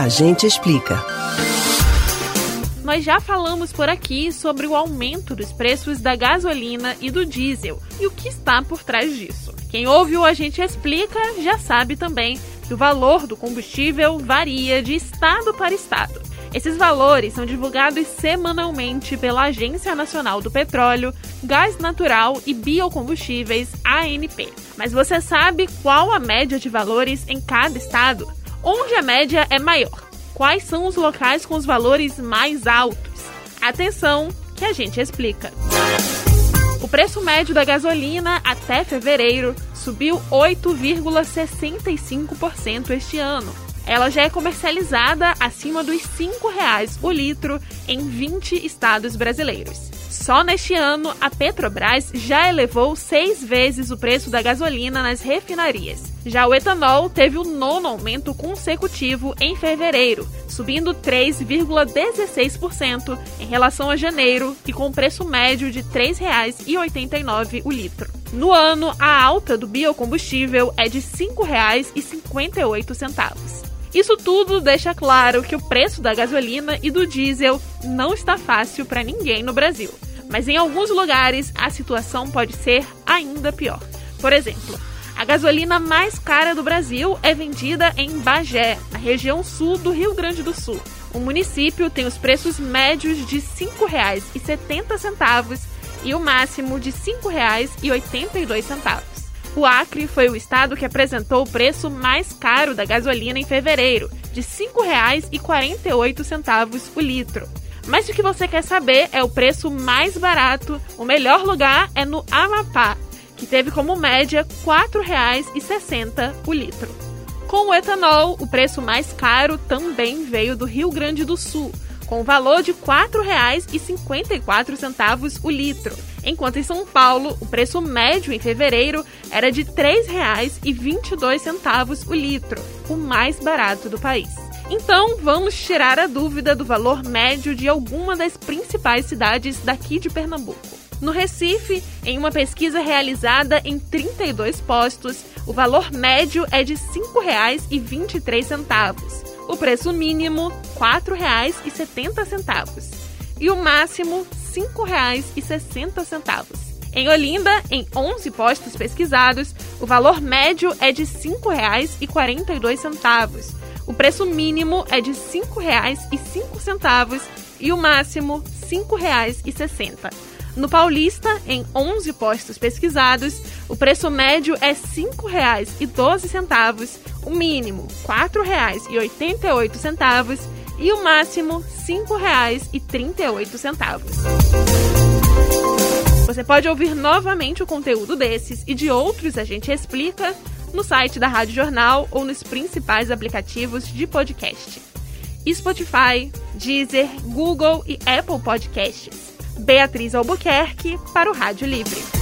A gente explica. Nós já falamos por aqui sobre o aumento dos preços da gasolina e do diesel e o que está por trás disso. Quem ouve o A gente explica já sabe também que o valor do combustível varia de estado para estado. Esses valores são divulgados semanalmente pela Agência Nacional do Petróleo, Gás Natural e Biocombustíveis, ANP. Mas você sabe qual a média de valores em cada estado? Onde a média é maior? Quais são os locais com os valores mais altos? Atenção, que a gente explica. O preço médio da gasolina até fevereiro subiu 8,65% este ano. Ela já é comercializada acima dos R$ 5,00 o litro em 20 estados brasileiros. Só neste ano, a Petrobras já elevou seis vezes o preço da gasolina nas refinarias. Já o etanol teve o nono aumento consecutivo em fevereiro, subindo 3,16% em relação a janeiro e com preço médio de R$ 3,89 o litro. No ano, a alta do biocombustível é de R$ 5,58. Isso tudo deixa claro que o preço da gasolina e do diesel não está fácil para ninguém no Brasil. Mas em alguns lugares a situação pode ser ainda pior. Por exemplo, a gasolina mais cara do Brasil é vendida em Bagé, na região sul do Rio Grande do Sul. O município tem os preços médios de R$ 5,70 e o máximo de R$ 5,82. O Acre foi o estado que apresentou o preço mais caro da gasolina em fevereiro, de R$ 5,48 o litro. Mas o que você quer saber é o preço mais barato, o melhor lugar é no Amapá, que teve como média R$ 4,60 o litro. Com o etanol, o preço mais caro também veio do Rio Grande do Sul, com o valor de R$ 4,54 o litro, enquanto em São Paulo o preço médio em fevereiro era de R$ 3,22 o litro, o mais barato do país. Então, vamos tirar a dúvida do valor médio de alguma das principais cidades daqui de Pernambuco. No Recife, em uma pesquisa realizada em 32 postos, o valor médio é de R$ 5,23. O preço mínimo, R$ 4,70. E o máximo, R$ 5,60. Em Olinda, em 11 postos pesquisados, o valor médio é de R$ 5,42 o preço mínimo é de R$ 5,05 e o máximo R$ 5,60. No Paulista, em 11 postos pesquisados, o preço médio é R$ 5,12, o mínimo R$ 4,88 e o máximo R$ 5,38. Você pode ouvir novamente o conteúdo desses e de outros a gente explica no site da Rádio Jornal ou nos principais aplicativos de podcast. Spotify, Deezer, Google e Apple Podcasts. Beatriz Albuquerque para o Rádio Livre.